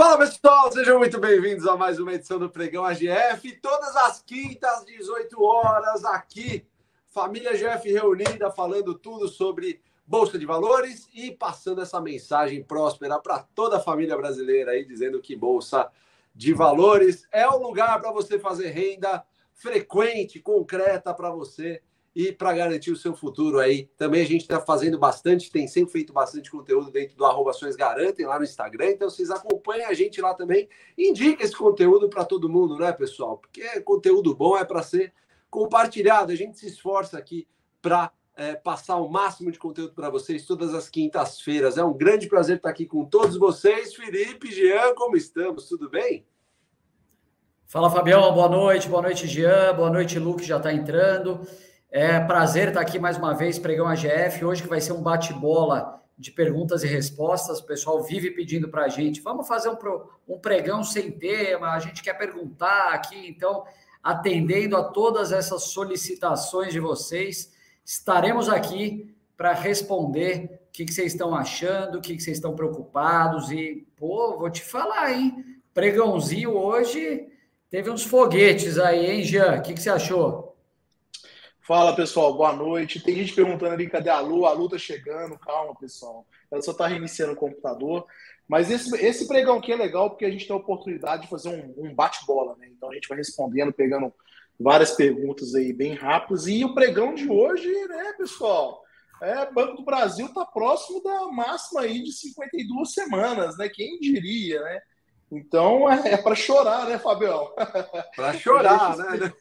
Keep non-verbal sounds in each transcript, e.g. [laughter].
Fala pessoal, sejam muito bem-vindos a mais uma edição do Pregão AGF. Todas as quintas, 18 horas, aqui, família GF reunida, falando tudo sobre Bolsa de Valores e passando essa mensagem próspera para toda a família brasileira aí, dizendo que Bolsa de Valores é o lugar para você fazer renda frequente, concreta para você e para garantir o seu futuro aí. Também a gente está fazendo bastante, tem sempre feito bastante conteúdo dentro do arroba Garantem lá no Instagram, então vocês acompanhem a gente lá também. Indica esse conteúdo para todo mundo, né, pessoal? Porque conteúdo bom é para ser compartilhado. A gente se esforça aqui para é, passar o máximo de conteúdo para vocês todas as quintas-feiras. É um grande prazer estar aqui com todos vocês. Felipe, Jean, como estamos? Tudo bem? Fala, Fabião. Boa noite. Boa noite, Jean. Boa noite, Lu, que já está entrando. É prazer estar aqui mais uma vez, Pregão AGF, hoje que vai ser um bate-bola de perguntas e respostas. O pessoal vive pedindo para a gente, vamos fazer um, um pregão sem tema, a gente quer perguntar aqui, então, atendendo a todas essas solicitações de vocês, estaremos aqui para responder o que, que, vocês estão achando, o que, que vocês estão preocupados e, pô, vou te falar, hein? Pregãozinho hoje teve uns foguetes aí, hein, Jean? O que, que você achou? Fala pessoal, boa noite. Tem gente perguntando ali cadê a Lu? A Lu tá chegando, calma pessoal. Ela só tá reiniciando o computador. Mas esse, esse pregão aqui é legal porque a gente tem a oportunidade de fazer um, um bate-bola, né? Então a gente vai respondendo, pegando várias perguntas aí bem rápidas. E o pregão de hoje, né, pessoal? É, Banco do Brasil está próximo da máxima aí de 52 semanas, né? Quem diria, né? Então é, é para chorar, né, Fabião? Para chorar, [laughs] né?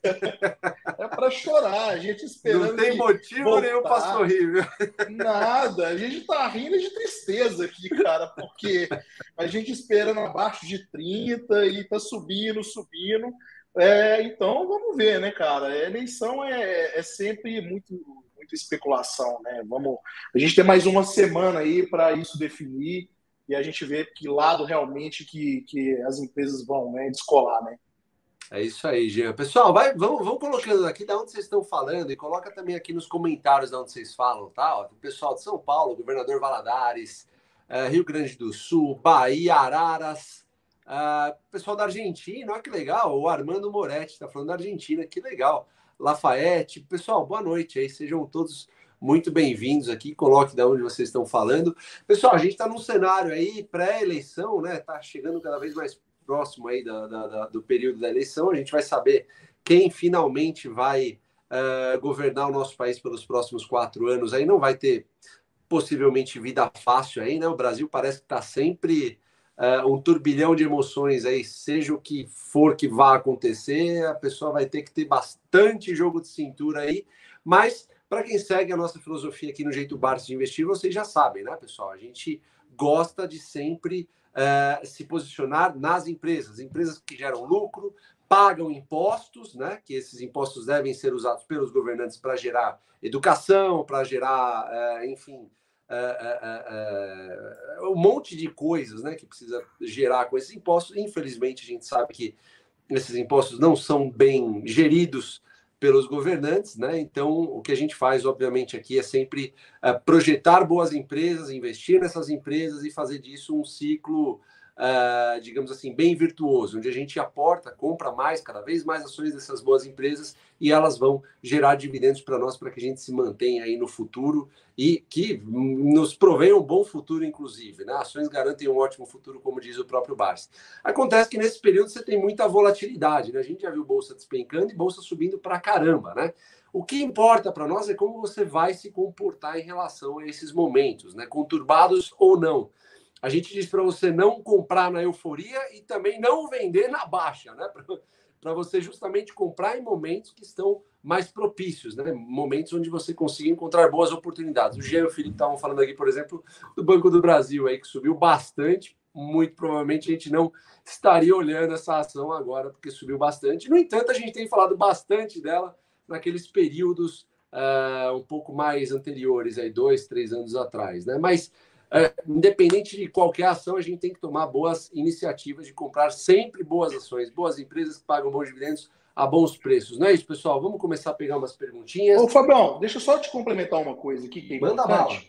É para chorar, a gente esperando. Não tem motivo nenhum para sorrir, viu? Nada, a gente tá rindo de tristeza aqui, cara, porque a gente esperando abaixo de 30 e tá subindo, subindo. É, então vamos ver, né, cara? A eleição é, é sempre muito, muito especulação, né? Vamos, a gente tem mais uma semana aí para isso definir e a gente vê que lado realmente que, que as empresas vão né, descolar, né? É isso aí, Jean. Pessoal, vai, vamos, vamos colocando aqui de onde vocês estão falando e coloca também aqui nos comentários de onde vocês falam, tá? Ó, pessoal de São Paulo, governador Valadares, uh, Rio Grande do Sul, Bahia, Araras, uh, pessoal da Argentina, olha que legal, o Armando Moretti está falando da Argentina, que legal. Lafayette, pessoal, boa noite aí, sejam todos muito bem-vindos aqui. Coloque de onde vocês estão falando. Pessoal, a gente está num cenário aí pré-eleição, né? Está chegando cada vez mais próximo aí da, da, da, do período da eleição. A gente vai saber quem finalmente vai uh, governar o nosso país pelos próximos quatro anos. Aí não vai ter possivelmente vida fácil aí, né? O Brasil parece que está sempre uh, um turbilhão de emoções aí, seja o que for que vá acontecer, a pessoa vai ter que ter bastante jogo de cintura aí, mas para quem segue a nossa filosofia aqui no Jeito Barça de Investir, vocês já sabem, né, pessoal? A gente gosta de sempre uh, se posicionar nas empresas, empresas que geram lucro, pagam impostos, né? Que esses impostos devem ser usados pelos governantes para gerar educação, para gerar, uh, enfim, uh, um monte de coisas, né? Que precisa gerar com esses impostos. Infelizmente, a gente sabe que esses impostos não são bem geridos pelos governantes, né? Então, o que a gente faz, obviamente, aqui é sempre uh, projetar boas empresas, investir nessas empresas e fazer disso um ciclo uh, digamos assim, bem virtuoso, onde a gente aporta, compra mais, cada vez mais ações dessas boas empresas e elas vão gerar dividendos para nós, para que a gente se mantenha aí no futuro e que nos provém um bom futuro, inclusive. Né? Ações garantem um ótimo futuro, como diz o próprio Barça. Acontece que nesse período você tem muita volatilidade, né? A gente já viu bolsa despencando e bolsa subindo para caramba, né? O que importa para nós é como você vai se comportar em relação a esses momentos, né? Conturbados ou não. A gente diz para você não comprar na euforia e também não vender na baixa, né? Para você justamente comprar em momentos que estão mais propícios, né? Momentos onde você consiga encontrar boas oportunidades. O Jean e o Felipe estavam falando aqui, por exemplo, do Banco do Brasil aí que subiu bastante. Muito provavelmente a gente não estaria olhando essa ação agora porque subiu bastante. No entanto, a gente tem falado bastante dela naqueles períodos uh, um pouco mais anteriores, aí dois, três anos atrás, né? Mas é, independente de qualquer ação, a gente tem que tomar boas iniciativas de comprar sempre boas ações, boas empresas que pagam bons dividendos a bons preços. Não é isso, pessoal? Vamos começar a pegar umas perguntinhas. Ô, Fabião, deixa eu só te complementar uma coisa aqui que é Manda bala.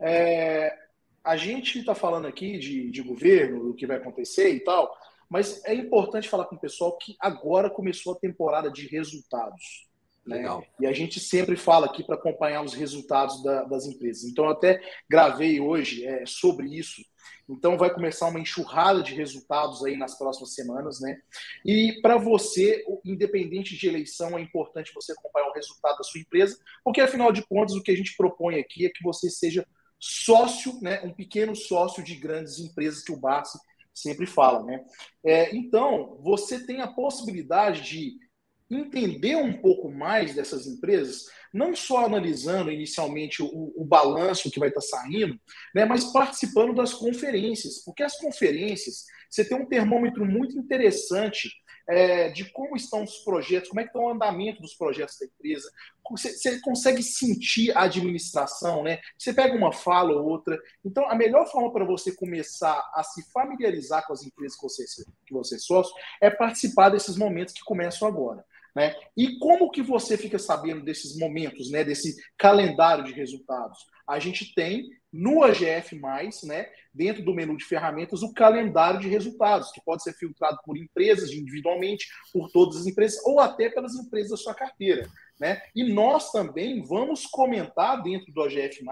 É, a gente está falando aqui de, de governo, do que vai acontecer e tal, mas é importante falar com o pessoal que agora começou a temporada de resultados. Né? Legal. E a gente sempre fala aqui para acompanhar os resultados da, das empresas. Então, eu até gravei hoje é, sobre isso. Então, vai começar uma enxurrada de resultados aí nas próximas semanas, né? E para você, independente de eleição, é importante você acompanhar o resultado da sua empresa, porque afinal de contas, o que a gente propõe aqui é que você seja sócio, né? Um pequeno sócio de grandes empresas que o Barça sempre fala, né? É, então, você tem a possibilidade de entender um pouco mais dessas empresas, não só analisando inicialmente o, o balanço que vai estar saindo, né, mas participando das conferências, porque as conferências você tem um termômetro muito interessante é, de como estão os projetos, como é que está o andamento dos projetos da empresa. Você, você, consegue sentir a administração, né? Você pega uma fala ou outra. Então, a melhor forma para você começar a se familiarizar com as empresas que você, que você é sócio é participar desses momentos que começam agora. Né? E como que você fica sabendo desses momentos, né, desse calendário de resultados? A gente tem no AGF+, né, dentro do menu de ferramentas, o calendário de resultados, que pode ser filtrado por empresas individualmente, por todas as empresas, ou até pelas empresas da sua carteira. Né? E nós também vamos comentar dentro do AGF+,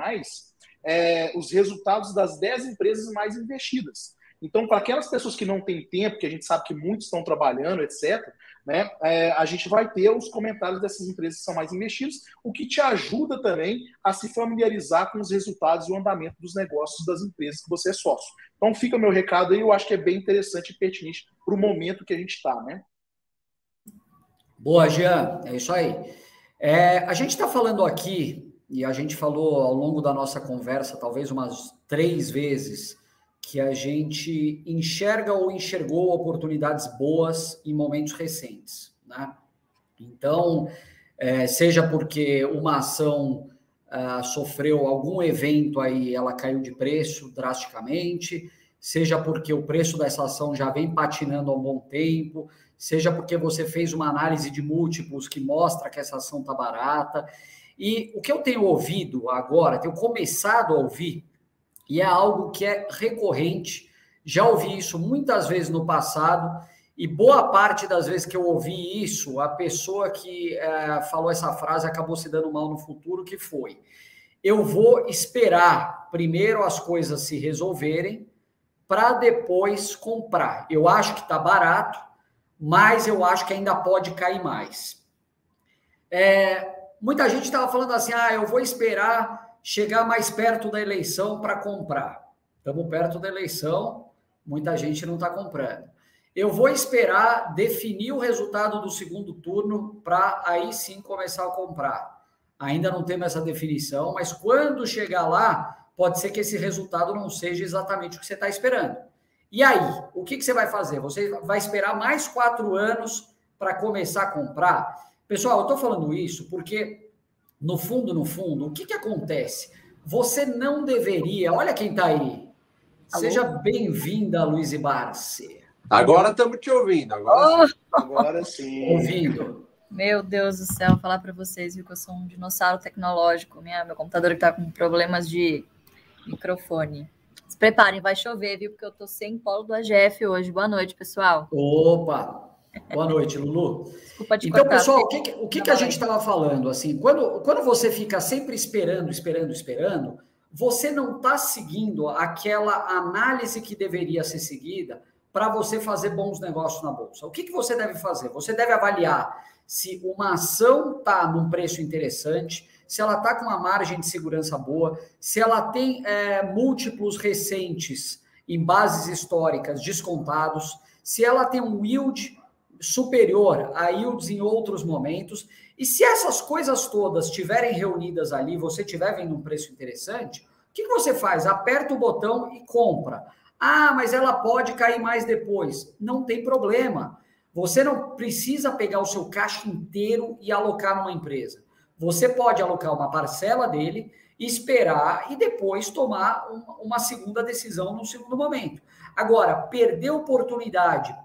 é, os resultados das 10 empresas mais investidas. Então, para aquelas pessoas que não têm tempo, que a gente sabe que muitos estão trabalhando, etc., né, é, a gente vai ter os comentários dessas empresas que são mais investidas, o que te ajuda também a se familiarizar com os resultados e o andamento dos negócios das empresas que você é sócio. Então, fica meu recado aí, eu acho que é bem interessante e pertinente para o momento que a gente está, né? Boa, Jean, é isso aí. É, a gente está falando aqui, e a gente falou ao longo da nossa conversa, talvez umas três vezes, que a gente enxerga ou enxergou oportunidades boas em momentos recentes. Né? Então, é, seja porque uma ação uh, sofreu algum evento aí, ela caiu de preço drasticamente, seja porque o preço dessa ação já vem patinando há um bom tempo, seja porque você fez uma análise de múltiplos que mostra que essa ação está barata. E o que eu tenho ouvido agora, tenho começado a ouvir, e é algo que é recorrente. Já ouvi isso muitas vezes no passado, e boa parte das vezes que eu ouvi isso, a pessoa que é, falou essa frase acabou se dando mal no futuro, que foi: eu vou esperar primeiro as coisas se resolverem para depois comprar. Eu acho que está barato, mas eu acho que ainda pode cair mais. É, muita gente estava falando assim: ah, eu vou esperar chegar mais perto da eleição para comprar. Estamos perto da eleição, muita gente não está comprando. Eu vou esperar definir o resultado do segundo turno para aí sim começar a comprar. Ainda não temos essa definição, mas quando chegar lá, pode ser que esse resultado não seja exatamente o que você está esperando. E aí, o que, que você vai fazer? Você vai esperar mais quatro anos para começar a comprar? Pessoal, eu estou falando isso porque no fundo, no fundo, o que, que acontece? Você não deveria. Olha quem está aí. Alô? Seja bem-vinda, Luiz Barce. Agora estamos te ouvindo. Agora, oh. sim. agora sim. Ouvindo. Meu Deus do céu, falar para vocês viu, que eu sou um dinossauro tecnológico. Minha, meu computador está com problemas de microfone. Se preparem, vai chover, viu? Porque eu tô sem polo do AGF hoje. Boa noite, pessoal. Opa! Boa noite, Lulu. Desculpa te então, cortar, pessoal, o que, o que, que a gente estava falando? Assim, quando, quando você fica sempre esperando, esperando, esperando, você não está seguindo aquela análise que deveria ser seguida para você fazer bons negócios na bolsa. O que, que você deve fazer? Você deve avaliar se uma ação está num preço interessante, se ela está com uma margem de segurança boa, se ela tem é, múltiplos recentes em bases históricas descontados, se ela tem um yield superior a yields em outros momentos. E se essas coisas todas estiverem reunidas ali, você estiver vendo um preço interessante, o que, você faz? Aperta o botão e compra. Ah, mas ela pode cair mais depois. Não tem problema. Você não precisa pegar o seu caixa inteiro e alocar numa empresa. Você pode alocar uma parcela dele, esperar e depois tomar uma segunda decisão no segundo momento. Agora, perder oportunidade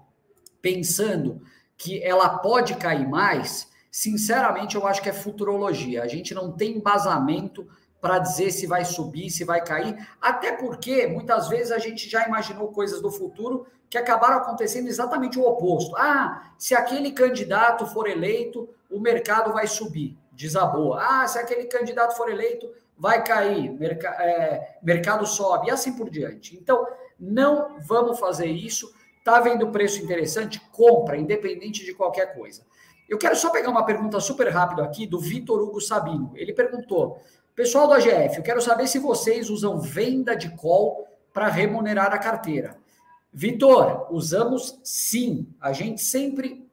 pensando que ela pode cair mais, sinceramente eu acho que é futurologia. A gente não tem embasamento para dizer se vai subir, se vai cair, até porque muitas vezes a gente já imaginou coisas do futuro que acabaram acontecendo exatamente o oposto. Ah, se aquele candidato for eleito, o mercado vai subir, desabou. Ah, se aquele candidato for eleito, vai cair, merc é, mercado sobe, e assim por diante. Então, não vamos fazer isso. Tá vendo preço interessante? Compra, independente de qualquer coisa. Eu quero só pegar uma pergunta super rápida aqui do Vitor Hugo Sabino. Ele perguntou: Pessoal do AGF, eu quero saber se vocês usam venda de call para remunerar a carteira. Vitor, usamos sim. A gente sempre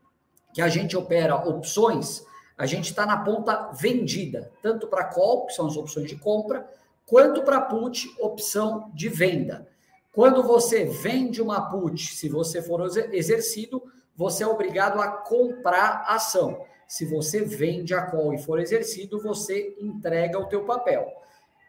que a gente opera opções, a gente está na ponta vendida, tanto para call, que são as opções de compra, quanto para put, opção de venda. Quando você vende uma put, se você for exercido, você é obrigado a comprar a ação. Se você vende a call e for exercido, você entrega o teu papel.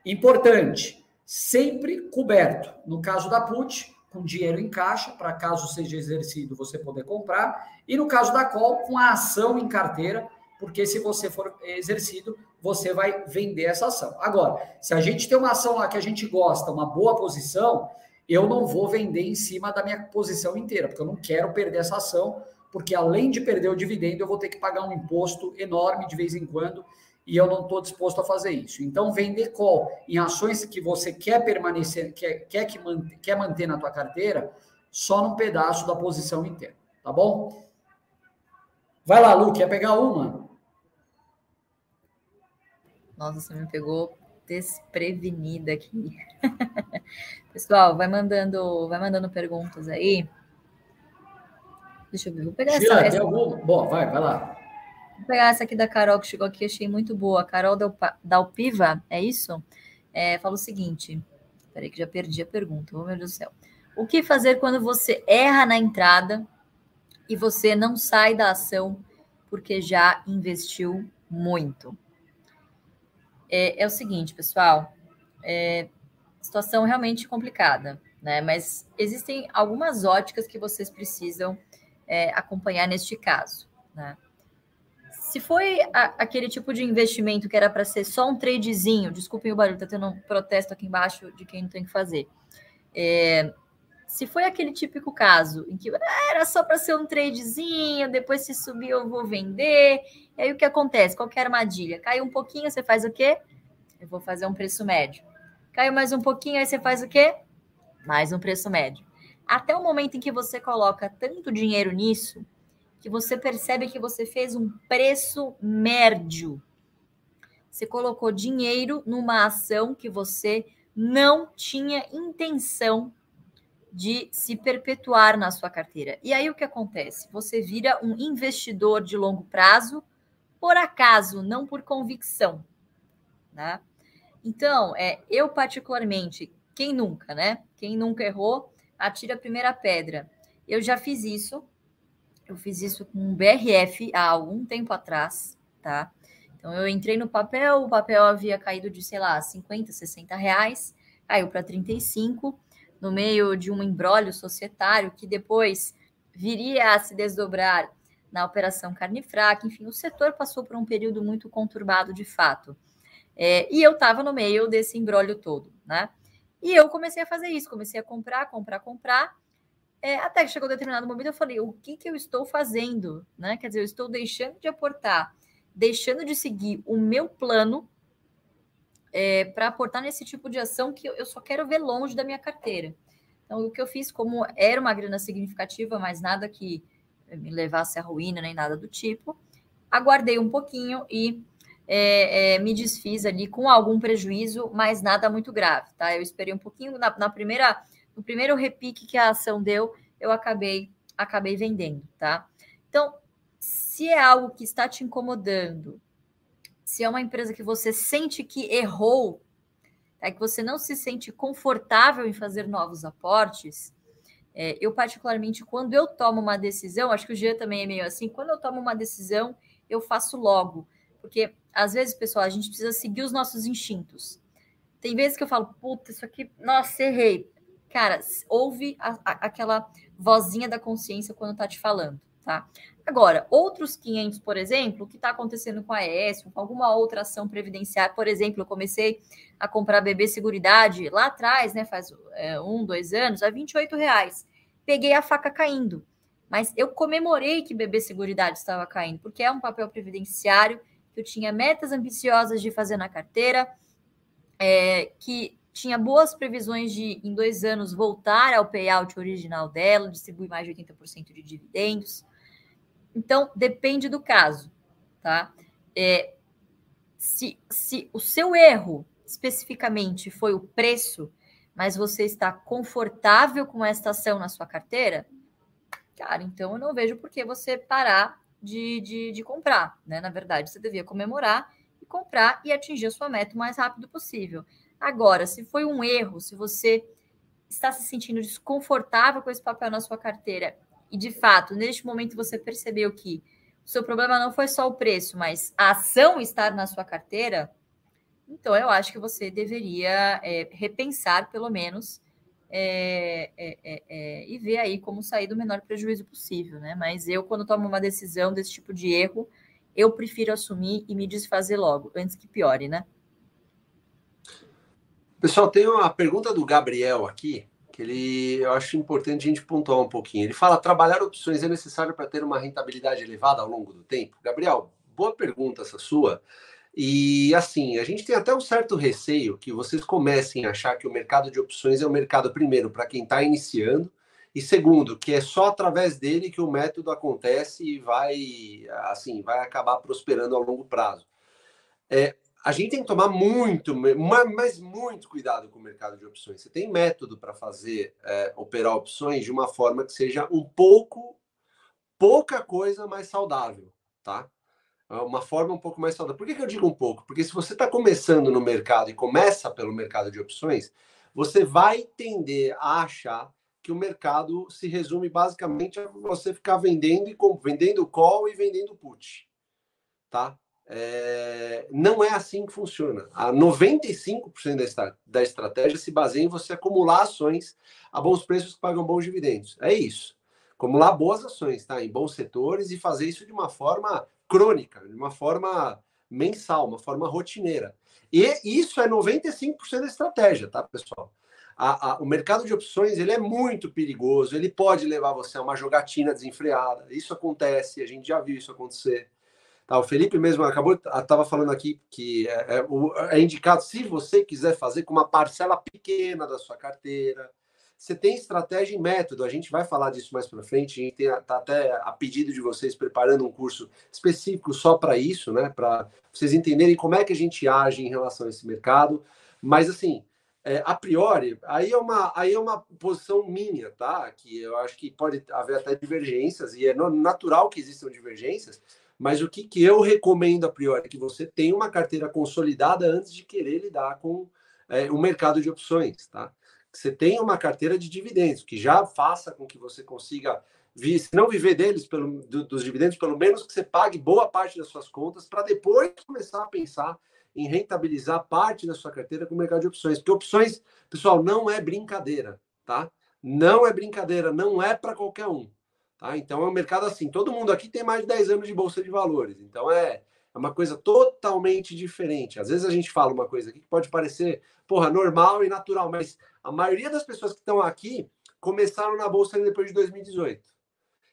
Importante, sempre coberto. No caso da put, com dinheiro em caixa, para caso seja exercido você poder comprar. E no caso da call, com a ação em carteira, porque se você for exercido, você vai vender essa ação. Agora, se a gente tem uma ação lá que a gente gosta, uma boa posição, eu não vou vender em cima da minha posição inteira, porque eu não quero perder essa ação, porque além de perder o dividendo, eu vou ter que pagar um imposto enorme de vez em quando, e eu não estou disposto a fazer isso. Então, vender call em ações que você quer permanecer, quer, quer, que manter, quer manter na tua carteira, só num pedaço da posição inteira, tá bom? Vai lá, Lu, quer pegar uma? Nossa, você me pegou desprevenida aqui. [laughs] Pessoal, vai mandando, vai mandando perguntas aí. Deixa eu ver, vou pegar Tira, essa. essa... Algum... Bom, vai, vai lá. Vou pegar essa aqui da Carol que chegou aqui, achei muito boa. Carol da Alpiva, é isso? É, fala o seguinte. Peraí, que já perdi a pergunta. Oh, meu Deus do céu. O que fazer quando você erra na entrada e você não sai da ação porque já investiu muito? É, é o seguinte, pessoal, é, situação realmente complicada, né? Mas existem algumas óticas que vocês precisam é, acompanhar neste caso, né? Se foi a, aquele tipo de investimento que era para ser só um tradezinho, desculpem o barulho, tá tendo um protesto aqui embaixo de quem não tem que fazer. É, se foi aquele típico caso em que era só para ser um tradezinho, depois se subir eu vou vender. E aí o que acontece? Qual que a armadilha? Caiu um pouquinho, você faz o quê? Eu vou fazer um preço médio. Caiu mais um pouquinho, aí você faz o quê? Mais um preço médio. Até o momento em que você coloca tanto dinheiro nisso, que você percebe que você fez um preço médio. Você colocou dinheiro numa ação que você não tinha intenção de se perpetuar na sua carteira. E aí o que acontece? Você vira um investidor de longo prazo, por acaso, não por convicção. Né? Então, é, eu particularmente, quem nunca, né? Quem nunca errou, atira a primeira pedra. Eu já fiz isso. Eu fiz isso com um BRF há algum tempo atrás, tá? Então eu entrei no papel, o papel havia caído de, sei lá, 50, 60 reais, caiu para 35 no meio de um embrólio societário que depois viria a se desdobrar na operação carne fraca. Enfim, o setor passou por um período muito conturbado de fato. É, e eu estava no meio desse embrólio todo, né? E eu comecei a fazer isso, comecei a comprar, comprar, comprar. É, até que chegou um determinado momento, eu falei: o que, que eu estou fazendo? Né? Quer dizer, eu estou deixando de aportar, deixando de seguir o meu plano é, para aportar nesse tipo de ação que eu só quero ver longe da minha carteira. Então, o que eu fiz, como era uma grana significativa, mas nada que me levasse à ruína nem nada do tipo, aguardei um pouquinho e é, é, me desfiz ali com algum prejuízo, mas nada muito grave, tá? Eu esperei um pouquinho na, na primeira, no primeiro repique que a ação deu, eu acabei acabei vendendo, tá? Então, se é algo que está te incomodando, se é uma empresa que você sente que errou, é que você não se sente confortável em fazer novos aportes, é, eu particularmente, quando eu tomo uma decisão, acho que o Jean também é meio assim, quando eu tomo uma decisão, eu faço logo, porque às vezes, pessoal, a gente precisa seguir os nossos instintos. Tem vezes que eu falo, puta, isso aqui, nossa, errei. Cara, ouve a, a, aquela vozinha da consciência quando tá te falando, tá? Agora, outros 500, por exemplo, o que está acontecendo com a ES, com alguma outra ação previdenciária, por exemplo, eu comecei a comprar bebê seguridade lá atrás, né, faz é, um, dois anos, a 28 reais. Peguei a faca caindo, mas eu comemorei que bebê seguridade estava caindo, porque é um papel previdenciário que eu tinha metas ambiciosas de fazer na carteira, é, que tinha boas previsões de, em dois anos, voltar ao payout original dela, distribuir mais de 80% de dividendos. Então, depende do caso, tá? É, se, se o seu erro especificamente foi o preço, mas você está confortável com esta ação na sua carteira, cara, então eu não vejo por que você parar de, de, de comprar, né? Na verdade, você devia comemorar e comprar e atingir a sua meta o mais rápido possível. Agora, se foi um erro, se você está se sentindo desconfortável com esse papel na sua carteira e de fato, neste momento você percebeu que o seu problema não foi só o preço, mas a ação estar na sua carteira, então eu acho que você deveria é, repensar, pelo menos, é, é, é, é e ver aí como sair do menor prejuízo possível, né? Mas eu, quando tomo uma decisão desse tipo de erro, eu prefiro assumir e me desfazer logo, antes que piore, né? Pessoal, tem uma pergunta do Gabriel aqui ele, eu acho importante a gente pontuar um pouquinho. Ele fala: trabalhar opções é necessário para ter uma rentabilidade elevada ao longo do tempo? Gabriel, boa pergunta essa sua. E assim, a gente tem até um certo receio que vocês comecem a achar que o mercado de opções é o mercado, primeiro, para quem está iniciando, e segundo, que é só através dele que o método acontece e vai, assim, vai acabar prosperando ao longo prazo. É, a gente tem que tomar muito, mas muito cuidado com o mercado de opções. Você tem método para fazer é, operar opções de uma forma que seja um pouco, pouca coisa mais saudável, tá? É uma forma um pouco mais saudável. Por que, que eu digo um pouco? Porque se você está começando no mercado e começa pelo mercado de opções, você vai tender a achar que o mercado se resume basicamente a você ficar vendendo e vendendo call e vendendo put, tá? É, não é assim que funciona. A 95% da, estra da estratégia se baseia em você acumular ações a bons preços que pagam bons dividendos. É isso. Acumular boas ações, tá? Em bons setores e fazer isso de uma forma crônica, de uma forma mensal, uma forma rotineira. E isso é 95% da estratégia, tá, pessoal? A, a, o mercado de opções ele é muito perigoso, ele pode levar você a uma jogatina desenfreada. Isso acontece, a gente já viu isso acontecer. Tá, o Felipe mesmo acabou, estava falando aqui que é, é, é, indicado, se você quiser fazer com uma parcela pequena da sua carteira, você tem estratégia e método, a gente vai falar disso mais para frente, a gente está até a pedido de vocês preparando um curso específico só para isso, né, para vocês entenderem como é que a gente age em relação a esse mercado, mas assim, é, a priori, aí é, uma, aí é uma posição minha, tá? Que eu acho que pode haver até divergências, e é natural que existam divergências, mas o que, que eu recomendo a priori? Que você tenha uma carteira consolidada antes de querer lidar com é, o mercado de opções, tá? Que você tenha uma carteira de dividendos, que já faça com que você consiga, se não viver deles, pelo, do, dos dividendos, pelo menos que você pague boa parte das suas contas, para depois começar a pensar em rentabilizar parte da sua carteira com o mercado de opções. Porque opções, pessoal, não é brincadeira, tá? Não é brincadeira, não é para qualquer um. Tá? Então é um mercado assim, todo mundo aqui tem mais de 10 anos de bolsa de valores. Então é, é uma coisa totalmente diferente. Às vezes a gente fala uma coisa aqui que pode parecer, porra, normal e natural, mas a maioria das pessoas que estão aqui começaram na bolsa depois de 2018.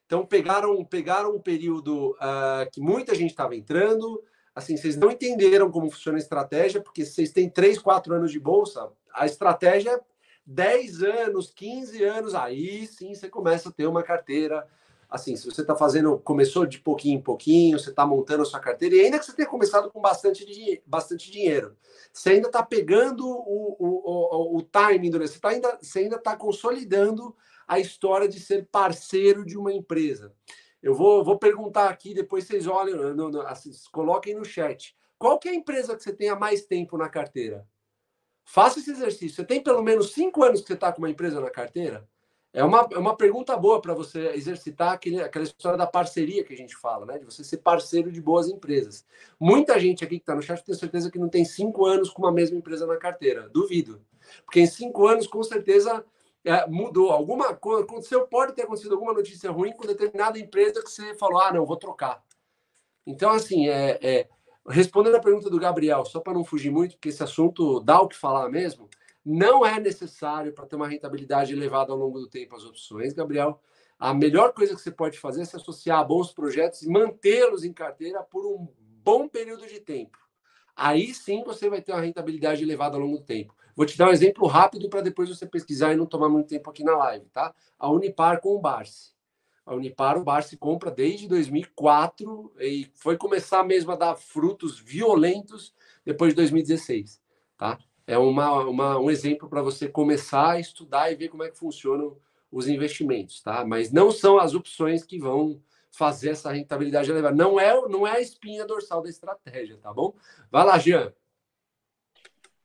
Então pegaram, pegaram um período uh, que muita gente estava entrando. Assim, vocês não entenderam como funciona a estratégia, porque vocês têm 3, 4 anos de bolsa, a estratégia 10 anos, 15 anos, aí sim você começa a ter uma carteira. Assim, se você está fazendo, começou de pouquinho em pouquinho, você está montando a sua carteira, e ainda que você tenha começado com bastante, bastante dinheiro, você ainda está pegando o, o, o, o timing, do, você, tá ainda, você ainda está consolidando a história de ser parceiro de uma empresa. Eu vou, vou perguntar aqui, depois vocês olhem, no, no, assim, coloquem no chat. Qual que é a empresa que você tem há mais tempo na carteira? Faça esse exercício. Você tem pelo menos cinco anos que você está com uma empresa na carteira? É uma, é uma pergunta boa para você exercitar aquele, aquela história da parceria que a gente fala, né? De você ser parceiro de boas empresas. Muita gente aqui que está no chat tem certeza que não tem cinco anos com uma mesma empresa na carteira. Duvido. Porque em cinco anos, com certeza, é, mudou. Alguma coisa aconteceu, pode ter acontecido alguma notícia ruim com determinada empresa que você falou, ah, não, vou trocar. Então, assim, é, é respondendo a pergunta do Gabriel, só para não fugir muito, porque esse assunto dá o que falar mesmo, não é necessário para ter uma rentabilidade elevada ao longo do tempo as opções, Gabriel. A melhor coisa que você pode fazer é se associar a bons projetos e mantê-los em carteira por um bom período de tempo. Aí sim você vai ter uma rentabilidade elevada ao longo do tempo. Vou te dar um exemplo rápido para depois você pesquisar e não tomar muito tempo aqui na live, tá? A Unipar com o Barsi. A Unipar, o Barsi compra desde 2004 e foi começar mesmo a dar frutos violentos depois de 2016, tá? É uma, uma um exemplo para você começar a estudar e ver como é que funcionam os investimentos, tá? Mas não são as opções que vão fazer essa rentabilidade elevada. Não é, não é a espinha dorsal da estratégia, tá bom? Vai lá, Jean.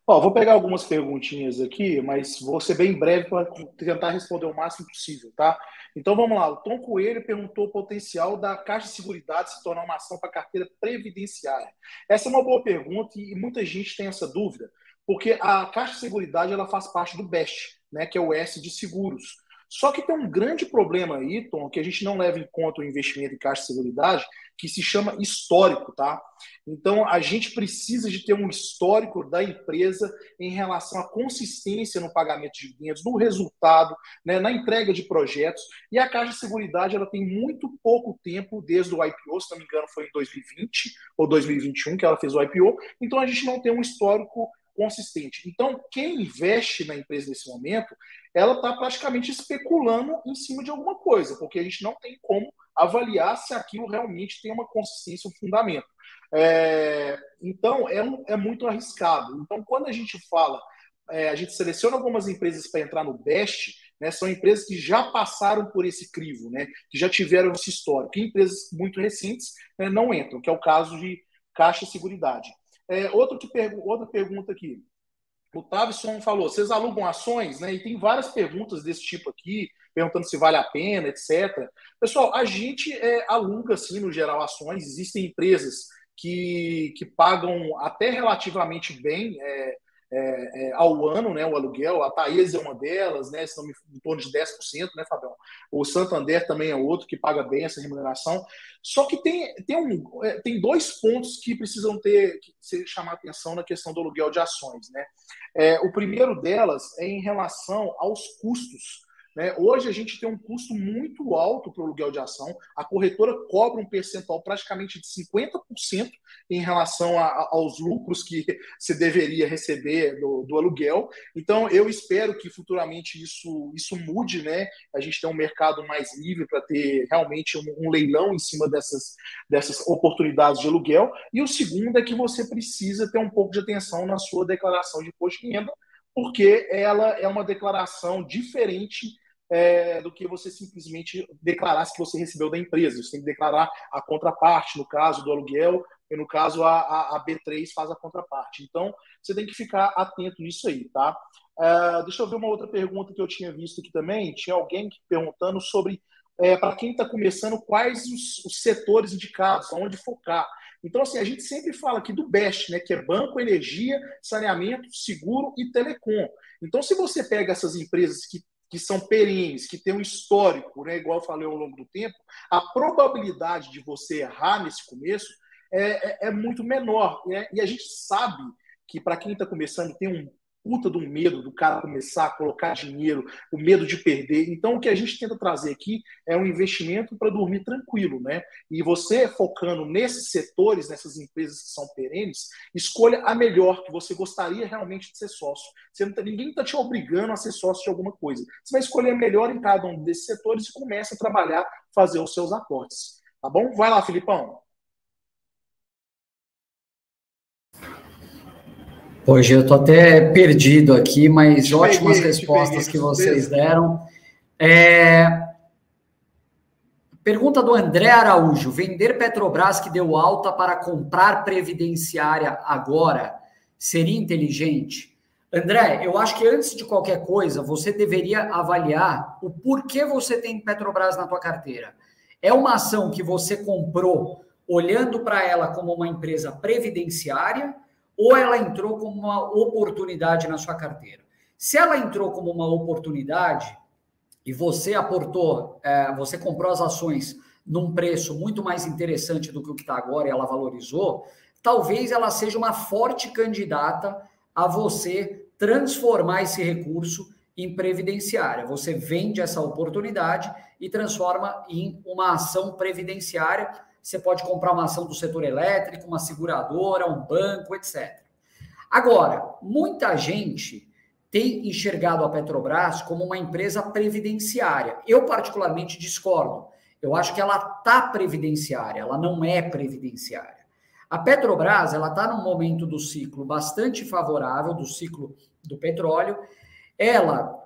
Ó, vou pegar algumas perguntinhas aqui, mas vou ser bem breve para tentar responder o máximo possível, tá? Então vamos lá. O Tom Coelho perguntou o potencial da Caixa de Seguridade se tornar uma ação para carteira previdenciária. Essa é uma boa pergunta e muita gente tem essa dúvida, porque a Caixa de Seguridade ela faz parte do BEST, né, que é o S de seguros. Só que tem um grande problema aí, Tom, que a gente não leva em conta o investimento em caixa de seguridade, que se chama histórico, tá? Então, a gente precisa de ter um histórico da empresa em relação à consistência no pagamento de dividendos, no resultado, né, na entrega de projetos. E a Caixa de Seguridade ela tem muito pouco tempo desde o IPO, se não me engano, foi em 2020 ou 2021 que ela fez o IPO. Então, a gente não tem um histórico consistente. Então, quem investe na empresa nesse momento, ela está praticamente especulando em cima de alguma coisa, porque a gente não tem como avaliar se aquilo realmente tem uma consistência, um fundamento. É, então, é, um, é muito arriscado. Então, quando a gente fala, é, a gente seleciona algumas empresas para entrar no BEST, né, são empresas que já passaram por esse crivo, né, que já tiveram esse histórico. E empresas muito recentes né, não entram, que é o caso de Caixa Seguridade. É, outro que pergu outra pergunta aqui. O Tavison falou: vocês alugam ações, né? E tem várias perguntas desse tipo aqui, perguntando se vale a pena, etc. Pessoal, a gente é, aluga, assim, no geral, ações. Existem empresas que, que pagam até relativamente bem é, é, é, ao ano, né, o aluguel. A Thaís é uma delas, né, estão em torno de 10%, né, Fabião? O Santander também é outro que paga bem essa remuneração. Só que tem, tem, um, é, tem dois pontos que precisam ter que chamar atenção na questão do aluguel de ações. Né? É, o primeiro delas é em relação aos custos né? Hoje a gente tem um custo muito alto para o aluguel de ação. A corretora cobra um percentual praticamente de 50% em relação a, aos lucros que [laughs] se deveria receber do, do, aluguel. Então, eu espero que futuramente isso, isso mude, né? A gente tem um mercado mais livre para ter realmente um, um, leilão em cima dessas, dessas oportunidades de aluguel. E o segundo é que você precisa ter um pouco de atenção na sua declaração de imposto de renda, porque ela é uma declaração diferente é, do que você simplesmente declarar que você recebeu da empresa. Você tem que declarar a contraparte, no caso do aluguel, e no caso a, a, a B3 faz a contraparte. Então, você tem que ficar atento nisso aí, tá? Uh, deixa eu ver uma outra pergunta que eu tinha visto aqui também. Tinha alguém perguntando sobre, é, para quem está começando, quais os, os, setores indicados, onde focar. Então, assim, a gente sempre fala aqui do BEST, né, que é banco, energia, saneamento, seguro e telecom. Então, se você pega essas empresas que que são perenes, que têm um histórico, né, igual eu falei ao longo do tempo, a probabilidade de você errar nesse começo é, é, é muito menor. Né? E a gente sabe que para quem está começando tem um puta do medo do cara começar a colocar dinheiro, o medo de perder. Então, o que a gente tenta trazer aqui é um investimento para dormir tranquilo, né? E você focando nesses setores, nessas empresas que são perenes, escolha a melhor que você gostaria realmente de ser sócio. Você não tá, ninguém está te obrigando a ser sócio de alguma coisa. Você vai escolher a melhor em cada um desses setores e começa a trabalhar, fazer os seus aportes. Tá bom? Vai lá, Filipão. Hoje eu estou até perdido aqui, mas te ótimas peguei, respostas que vocês deram. É... Pergunta do André Araújo: vender Petrobras que deu alta para comprar previdenciária agora seria inteligente? André, eu acho que antes de qualquer coisa, você deveria avaliar o porquê você tem Petrobras na tua carteira. É uma ação que você comprou olhando para ela como uma empresa previdenciária ou ela entrou como uma oportunidade na sua carteira. Se ela entrou como uma oportunidade e você aportou, é, você comprou as ações num preço muito mais interessante do que o que está agora e ela valorizou, talvez ela seja uma forte candidata a você transformar esse recurso em previdenciária. Você vende essa oportunidade e transforma em uma ação previdenciária. Você pode comprar uma ação do setor elétrico, uma seguradora, um banco, etc. Agora, muita gente tem enxergado a Petrobras como uma empresa previdenciária. Eu, particularmente, discordo. Eu acho que ela está previdenciária, ela não é previdenciária. A Petrobras ela está num momento do ciclo bastante favorável, do ciclo do petróleo. Ela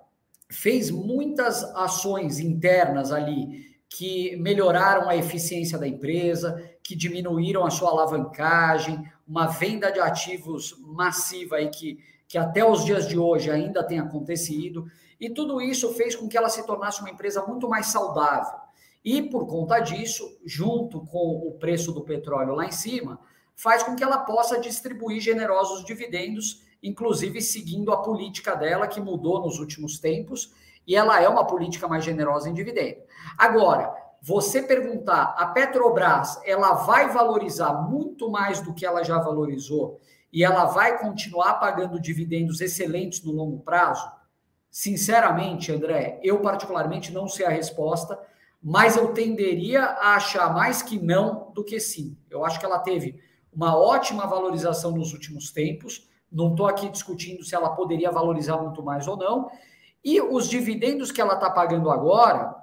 fez muitas ações internas ali que melhoraram a eficiência da empresa, que diminuíram a sua alavancagem, uma venda de ativos massiva aí que que até os dias de hoje ainda tem acontecido, e tudo isso fez com que ela se tornasse uma empresa muito mais saudável. E por conta disso, junto com o preço do petróleo lá em cima, faz com que ela possa distribuir generosos dividendos, inclusive seguindo a política dela que mudou nos últimos tempos, e ela é uma política mais generosa em dividendo. Agora, você perguntar, a Petrobras, ela vai valorizar muito mais do que ela já valorizou e ela vai continuar pagando dividendos excelentes no longo prazo? Sinceramente, André, eu particularmente não sei a resposta, mas eu tenderia a achar mais que não do que sim. Eu acho que ela teve uma ótima valorização nos últimos tempos. Não estou aqui discutindo se ela poderia valorizar muito mais ou não. E os dividendos que ela está pagando agora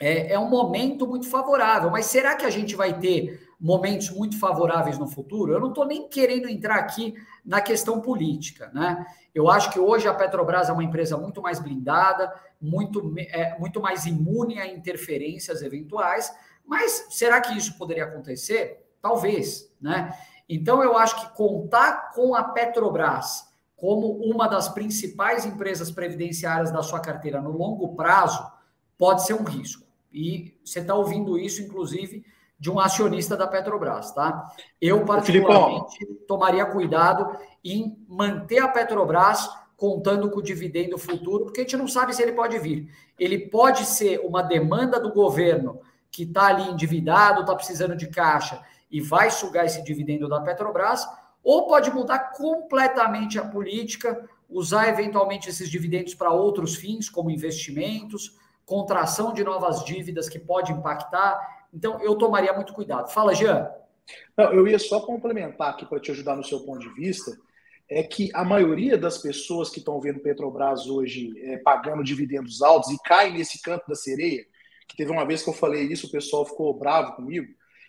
é, é um momento muito favorável. Mas será que a gente vai ter momentos muito favoráveis no futuro, eu não estou nem querendo entrar aqui na questão política, né? Eu acho que hoje a Petrobras é uma empresa muito mais blindada, muito, é, muito mais imune a interferências eventuais, mas será que isso poderia acontecer? Talvez, né? Então eu acho que contar com a Petrobras como uma das principais empresas previdenciárias da sua carteira no longo prazo pode ser um risco. E você está ouvindo isso, inclusive, de um acionista da Petrobras, tá? Eu, particularmente, tomaria cuidado em manter a Petrobras contando com o dividendo futuro, porque a gente não sabe se ele pode vir. Ele pode ser uma demanda do governo que está ali endividado, está precisando de caixa e vai sugar esse dividendo da Petrobras, ou pode mudar completamente a política, usar eventualmente esses dividendos para outros fins, como investimentos, contração de novas dívidas que pode impactar então, eu tomaria muito cuidado. Fala, Jean. Não, eu ia só complementar aqui para te ajudar no seu ponto de vista. É que a maioria das pessoas que estão vendo Petrobras hoje é, pagando dividendos altos e caem nesse canto da sereia, que teve uma vez que eu falei isso, o pessoal ficou bravo comigo.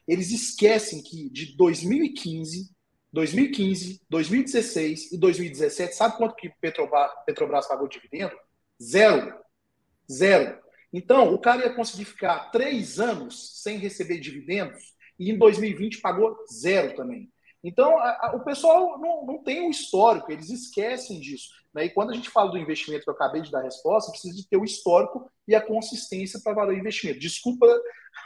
Eles esquecem que de 2015, 2015, 2016 e 2017, sabe quanto que Petrobras, Petrobras pagou dividendo? Zero. Zero. Então, o cara ia conseguir ficar três anos sem receber dividendos e em 2020 pagou zero também. Então, a, a, o pessoal não, não tem um histórico, eles esquecem disso. Né? E quando a gente fala do investimento que eu acabei de dar a resposta, precisa de ter o histórico e a consistência para valer o investimento. Desculpa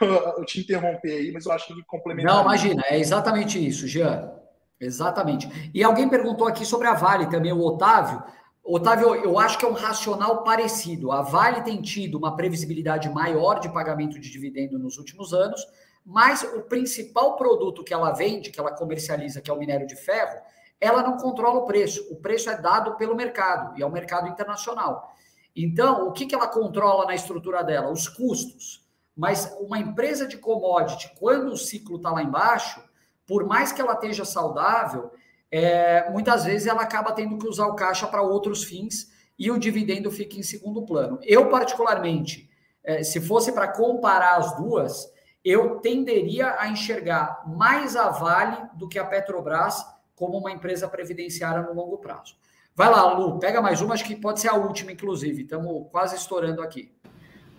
[laughs] eu te interromper aí, mas eu acho que complementar. Não, imagina, é exatamente isso, Jean. Exatamente. E alguém perguntou aqui sobre a Vale também, o Otávio. Otávio, eu acho que é um racional parecido. A Vale tem tido uma previsibilidade maior de pagamento de dividendo nos últimos anos, mas o principal produto que ela vende, que ela comercializa, que é o minério de ferro, ela não controla o preço. O preço é dado pelo mercado, e é o mercado internacional. Então, o que, que ela controla na estrutura dela? Os custos. Mas uma empresa de commodity, quando o ciclo está lá embaixo, por mais que ela esteja saudável, é, muitas vezes ela acaba tendo que usar o caixa para outros fins e o dividendo fica em segundo plano. Eu, particularmente, é, se fosse para comparar as duas, eu tenderia a enxergar mais a Vale do que a Petrobras como uma empresa previdenciária no longo prazo. Vai lá, Lu, pega mais uma, acho que pode ser a última, inclusive. Estamos quase estourando aqui.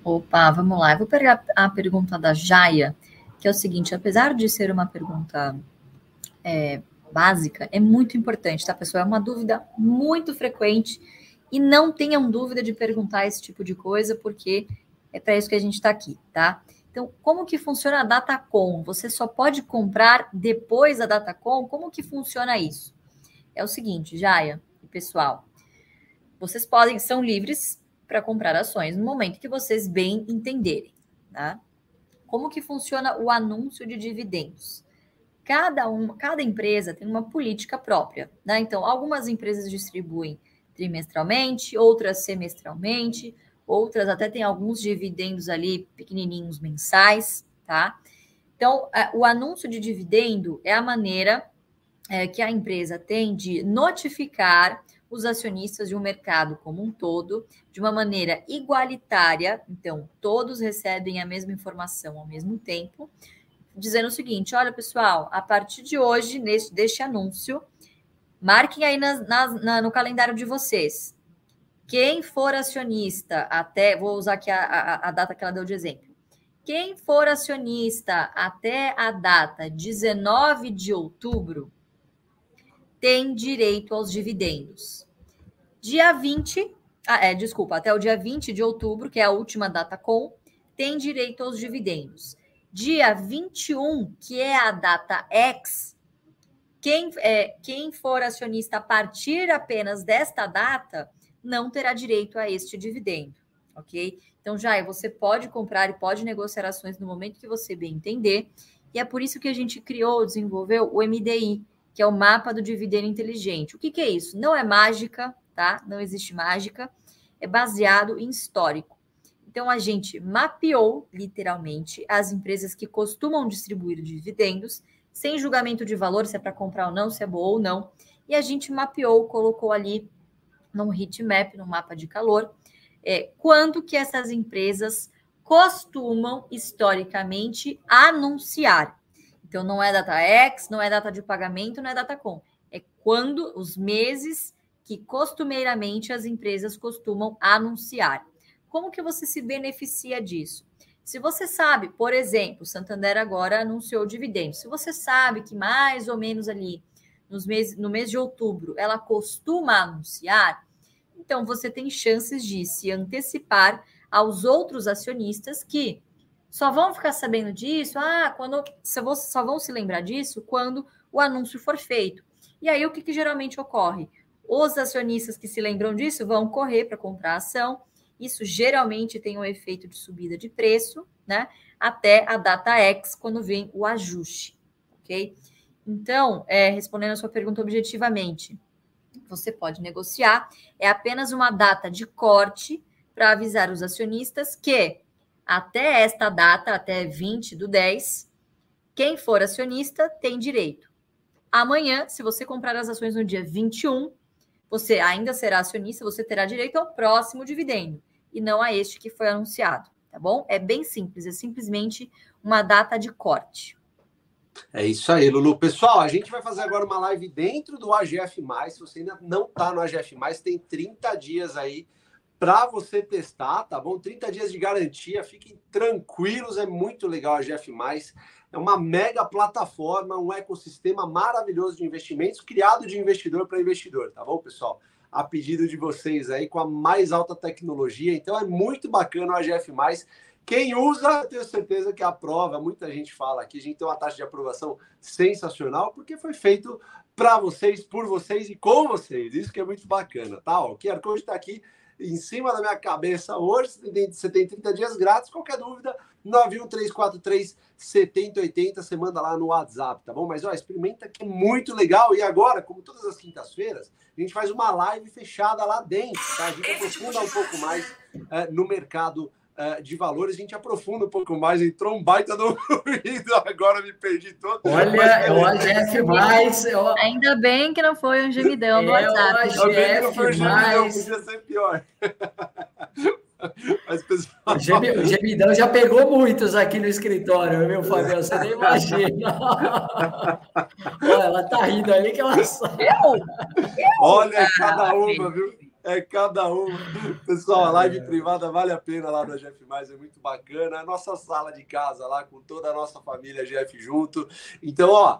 Opa, vamos lá. Eu vou pegar a pergunta da Jaya, que é o seguinte: apesar de ser uma pergunta é, básica é muito importante, tá, pessoal? É uma dúvida muito frequente e não tenham dúvida de perguntar esse tipo de coisa, porque é para isso que a gente está aqui, tá? Então, como que funciona a Datacom? Você só pode comprar depois da Datacom? Como que funciona isso? É o seguinte, Jaya e pessoal, vocês podem, são livres para comprar ações no momento que vocês bem entenderem, tá? Como que funciona o anúncio de dividendos? Cada, uma, cada empresa tem uma política própria, né? Então, algumas empresas distribuem trimestralmente, outras semestralmente, outras até têm alguns dividendos ali pequenininhos mensais, tá? Então, é, o anúncio de dividendo é a maneira é, que a empresa tem de notificar os acionistas de um mercado como um todo de uma maneira igualitária. Então, todos recebem a mesma informação ao mesmo tempo, dizendo o seguinte: olha, pessoal, a partir de hoje, neste, deste anúncio, marquem aí nas, nas, na, no calendário de vocês. Quem for acionista até, vou usar aqui a, a, a data que ela deu de exemplo. Quem for acionista até a data 19 de outubro tem direito aos dividendos. Dia 20, ah, é, desculpa, até o dia 20 de outubro, que é a última data com, tem direito aos dividendos. Dia 21, que é a data X, quem, é, quem for acionista a partir apenas desta data não terá direito a este dividendo, ok? Então, já você pode comprar e pode negociar ações no momento que você bem entender, e é por isso que a gente criou, desenvolveu o MDI, que é o mapa do dividendo inteligente. O que, que é isso? Não é mágica, tá? Não existe mágica, é baseado em histórico. Então a gente mapeou literalmente as empresas que costumam distribuir dividendos, sem julgamento de valor, se é para comprar ou não, se é boa ou não. E a gente mapeou, colocou ali num heatmap, no mapa de calor, é, quando que essas empresas costumam historicamente anunciar. Então, não é data X, não é data de pagamento, não é data com. É quando os meses que costumeiramente as empresas costumam anunciar. Como que você se beneficia disso? Se você sabe, por exemplo, Santander agora anunciou dividendos. Se você sabe que mais ou menos ali nos meses, no mês de outubro ela costuma anunciar, então você tem chances de se antecipar aos outros acionistas que só vão ficar sabendo disso, ah, quando só vão se lembrar disso quando o anúncio for feito. E aí o que, que geralmente ocorre? Os acionistas que se lembram disso vão correr para comprar a ação. Isso geralmente tem um efeito de subida de preço, né? Até a data X, quando vem o ajuste, ok? Então, é, respondendo a sua pergunta objetivamente, você pode negociar, é apenas uma data de corte para avisar os acionistas que até esta data, até 20 do 10, quem for acionista tem direito. Amanhã, se você comprar as ações no dia 21, você ainda será acionista, você terá direito ao próximo dividendo e não a este que foi anunciado, tá bom? É bem simples, é simplesmente uma data de corte. É isso aí, Lulu. Pessoal, a gente vai fazer agora uma live dentro do AGF. Se você ainda não está no AGF, tem 30 dias aí para você testar, tá bom? 30 dias de garantia, fiquem tranquilos, é muito legal a GF+. É uma mega plataforma, um ecossistema maravilhoso de investimentos, criado de investidor para investidor, tá bom, pessoal? A pedido de vocês aí, com a mais alta tecnologia. Então é muito bacana o AGF+. Quem usa, eu tenho certeza que aprova. Muita gente fala aqui, a gente tem uma taxa de aprovação sensacional, porque foi feito para vocês, por vocês e com vocês. Isso que é muito bacana, tá? O QR Code está aqui em cima da minha cabeça hoje. Você tem 30 dias grátis. Qualquer dúvida, 91343 7080, você manda lá no WhatsApp, tá bom? Mas ó, experimenta que é muito legal. E agora, como todas as quintas-feiras, a gente faz uma live fechada lá dentro, tá? A gente aprofunda um pouco mais é, no mercado uh, de valores, a gente aprofunda um pouco mais. Entrou um baita no ruído, [laughs] agora me perdi todo. Olha, é o AGF mais. Ainda bem que não foi um gemidão no é WhatsApp. O AGF não foi um gemidão, podia ser pior. [laughs] [laughs] Mas, pessoal... o, gemidão já pegou muitos aqui no escritório, meu Fabiano? Você nem imagina. [laughs] Olha, ela tá rindo ali que ela sabe. Olha, cada uma, viu? É cada um. Pessoal, a live é. privada vale a pena lá da GF, é muito bacana. A nossa sala de casa lá com toda a nossa família GF junto. Então, ó,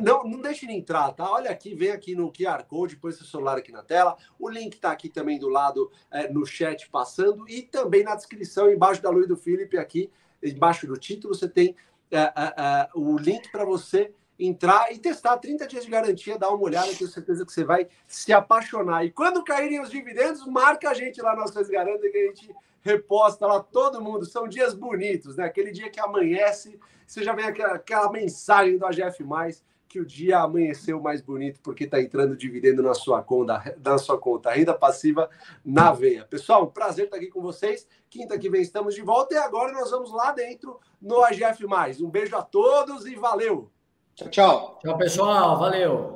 não, não deixe de entrar, tá? Olha aqui, vem aqui no QR Code, põe seu celular aqui na tela. O link tá aqui também do lado é, no chat passando e também na descrição, embaixo da Luiz do Felipe, aqui, embaixo do título, você tem é, é, é o link para você entrar e testar 30 dias de garantia, dar uma olhada, tenho certeza que você vai se apaixonar. E quando caírem os dividendos, marca a gente lá nas Garantas que a gente reposta lá todo mundo. São dias bonitos, né? Aquele dia que amanhece, você já vem aquela, aquela mensagem do AGF+, que o dia amanheceu mais bonito porque está entrando dividendo na sua conta, na sua conta, renda passiva na veia. Pessoal, um prazer estar aqui com vocês. Quinta que vem estamos de volta e agora nós vamos lá dentro no AGF+. Um beijo a todos e valeu! Tchau, tchau. Tchau, pessoal. Valeu.